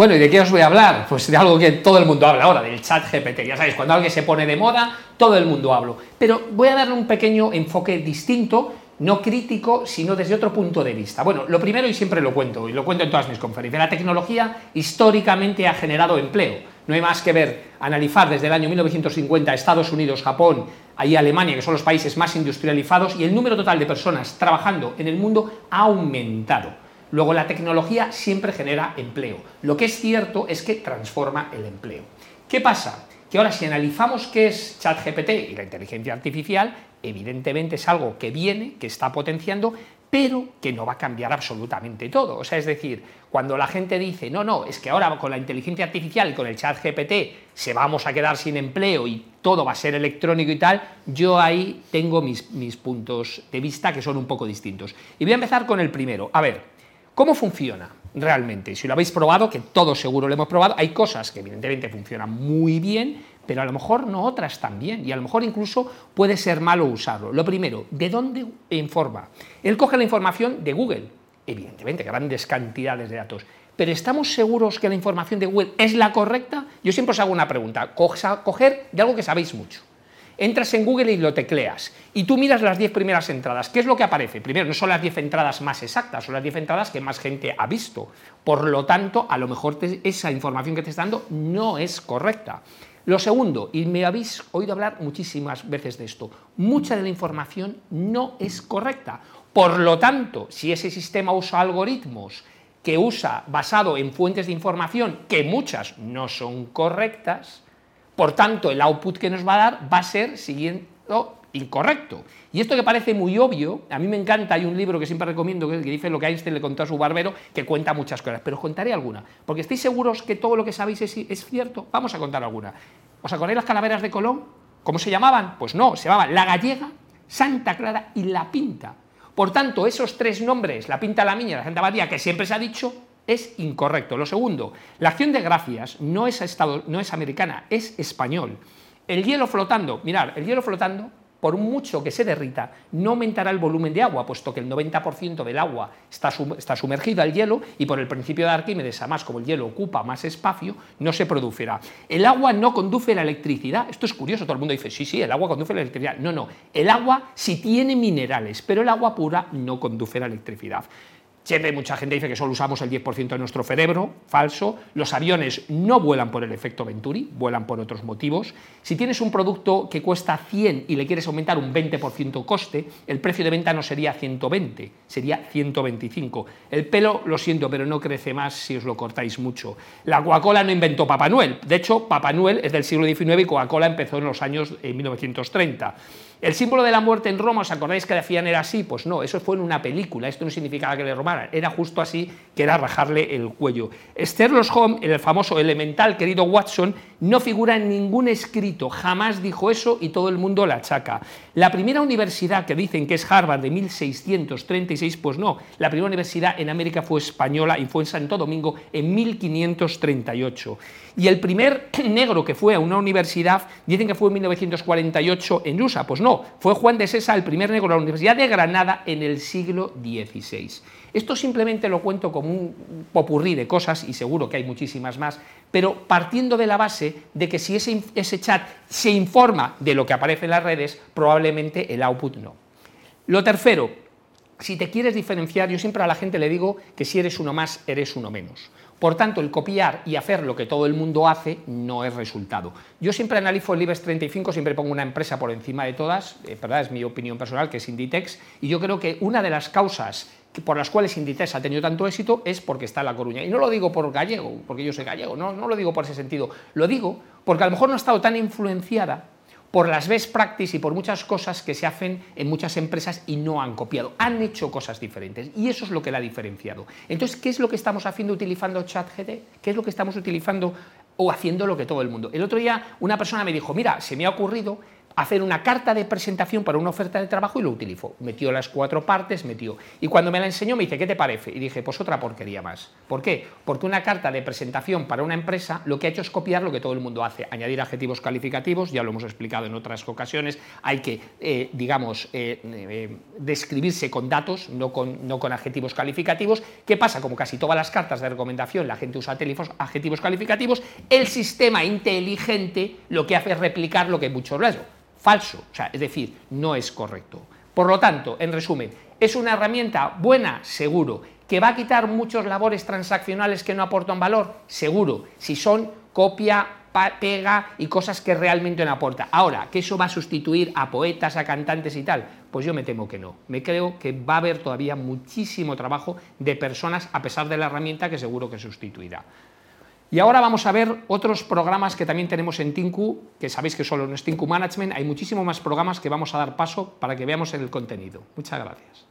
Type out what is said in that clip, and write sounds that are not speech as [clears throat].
Bueno, ¿y de qué os voy a hablar? Pues de algo que todo el mundo habla ahora, del chat GPT. Ya sabéis, cuando alguien se pone de moda, todo el mundo habla. Pero voy a darle un pequeño enfoque distinto, no crítico, sino desde otro punto de vista. Bueno, lo primero, y siempre lo cuento, y lo cuento en todas mis conferencias, la tecnología históricamente ha generado empleo. No hay más que ver, analizar desde el año 1950 Estados Unidos, Japón, ahí Alemania, que son los países más industrializados, y el número total de personas trabajando en el mundo ha aumentado. Luego, la tecnología siempre genera empleo. Lo que es cierto es que transforma el empleo. ¿Qué pasa? Que ahora si analizamos qué es ChatGPT y la inteligencia artificial, evidentemente es algo que viene, que está potenciando, pero que no va a cambiar absolutamente todo. O sea, es decir, cuando la gente dice, no, no, es que ahora con la inteligencia artificial y con el chat GPT se vamos a quedar sin empleo y todo va a ser electrónico y tal, yo ahí tengo mis, mis puntos de vista que son un poco distintos. Y voy a empezar con el primero. A ver, ¿Cómo funciona realmente? Si lo habéis probado, que todos seguro lo hemos probado, hay cosas que evidentemente funcionan muy bien, pero a lo mejor no otras también, y a lo mejor incluso puede ser malo usarlo. Lo primero, ¿de dónde informa? Él coge la información de Google, evidentemente, grandes cantidades de datos, pero ¿estamos seguros que la información de Google es la correcta? Yo siempre os hago una pregunta, coger de algo que sabéis mucho entras en Google y lo tecleas, y tú miras las 10 primeras entradas, ¿qué es lo que aparece? Primero, no son las 10 entradas más exactas, son las 10 entradas que más gente ha visto. Por lo tanto, a lo mejor esa información que te está dando no es correcta. Lo segundo, y me habéis oído hablar muchísimas veces de esto, mucha de la información no es correcta. Por lo tanto, si ese sistema usa algoritmos que usa basado en fuentes de información que muchas no son correctas, por tanto, el output que nos va a dar va a ser siguiendo incorrecto. Y esto que parece muy obvio, a mí me encanta, hay un libro que siempre recomiendo que, dice lo que Einstein le contó a su barbero, que cuenta muchas cosas, pero os contaré alguna, porque estáis seguros que todo lo que sabéis es, cierto. Vamos a contar alguna. ¿Os acordáis las calaveras de Colón? ¿Cómo se llamaban? Pues no, se llamaban La Gallega, Santa Clara y La Pinta. Por tanto, esos tres nombres, La Pinta, La Miña y La Santa María, que siempre se ha dicho, es incorrecto. Lo segundo, la acción de gracias no es, estado, es americana, es español. El hielo flotando, mirad, el hielo flotando, por mucho que se derrita, no aumentará el volumen de agua, puesto que el 90% del agua está, está sumergido al hielo y por el principio de Arquímedes, además como el hielo ocupa más espacio, no se producirá. El agua no conduce la electricidad. Esto es curioso, todo el mundo dice, sí, sí, el agua conduce la electricidad. No, no, el agua sí tiene minerales, pero el agua pura no conduce la electricidad. Siempre mucha gente dice que solo usamos el 10% de nuestro cerebro, falso. Los aviones no vuelan por el efecto Venturi, vuelan por otros motivos. Si tienes un producto que cuesta 100 y le quieres aumentar un 20% coste, el precio de venta no sería 120, sería 125. El pelo, lo siento, pero no crece más si os lo cortáis mucho. La Coca-Cola no inventó Papá Noel. De hecho, Papá Noel es del siglo XIX y Coca-Cola empezó en los años 1930. El símbolo de la muerte en Roma, ¿os acordáis que decían era así? Pues no, eso fue en una película, esto no significaba que le robaran, era justo así, que era rajarle el cuello. Sherlock Holmes, el famoso elemental querido Watson, no figura en ningún escrito, jamás dijo eso y todo el mundo la achaca. La primera universidad que dicen que es Harvard de 1636, pues no, la primera universidad en América fue española y fue en Santo Domingo en 1538. Y el primer [clears throat] negro que fue a una universidad, dicen que fue en 1948 en USA, pues no, fue Juan de Sesa el primer negro a la Universidad de Granada en el siglo XVI. Esto simplemente lo cuento como un popurrí de cosas, y seguro que hay muchísimas más, pero partiendo de la base de que si ese, chat se informa de lo que aparece en las redes, probablemente el output no. Lo tercero, si te quieres diferenciar, yo siempre a la gente le digo que si eres uno más, eres uno menos. Por tanto, el copiar y hacer lo que todo el mundo hace no es resultado. Yo siempre analizo el IBEX 35, siempre pongo una empresa por encima de todas, eh, ¿verdad? es mi opinión personal, que es Inditex, y yo creo que una de las causas por las cuales Inditex ha tenido tanto éxito es porque está en La Coruña. Y no lo digo por gallego, porque yo soy gallego, no, no lo digo por ese sentido, lo digo porque a lo mejor no ha estado tan influenciada por las best practices y por muchas cosas que se hacen en muchas empresas y no han copiado. Han hecho cosas diferentes y eso es lo que la ha diferenciado. Entonces, ¿qué es lo que estamos haciendo utilizando ChatGD? ¿Qué es lo que estamos utilizando o haciendo lo que todo el mundo? El otro día una persona me dijo, mira, se me ha ocurrido hacer una carta de presentación para una oferta de trabajo y lo utilizó. Metió las cuatro partes, metió. Y cuando me la enseñó me dice, ¿qué te parece? Y dije, pues otra porquería más. ¿Por qué? Porque una carta de presentación para una empresa lo que ha hecho es copiar lo que todo el mundo hace, añadir adjetivos calificativos, ya lo hemos explicado en otras ocasiones, hay que, eh, digamos, eh, eh, describirse con datos, no con, no con adjetivos calificativos. ¿Qué pasa? Como casi todas las cartas de recomendación la gente usa adjetivos calificativos, el sistema inteligente lo que hace es replicar lo que muchos les falso, o sea, es decir, no es correcto. Por lo tanto, en resumen, ¿es una herramienta buena? Seguro. ¿Que va a quitar muchos labores transaccionales que no aportan valor? Seguro. Si son copia, pega y cosas que realmente no aporta. Ahora, ¿que eso va a sustituir a poetas, a cantantes y tal? Pues yo me temo que no. Me creo que va a haber todavía muchísimo trabajo de personas, a pesar de la herramienta que seguro que sustituirá. Y ahora vamos a ver otros programas que también tenemos en Tinku, que sabéis que solo no es Tinku Management, hay muchísimos más programas que vamos a dar paso para que veamos el contenido. Muchas gracias.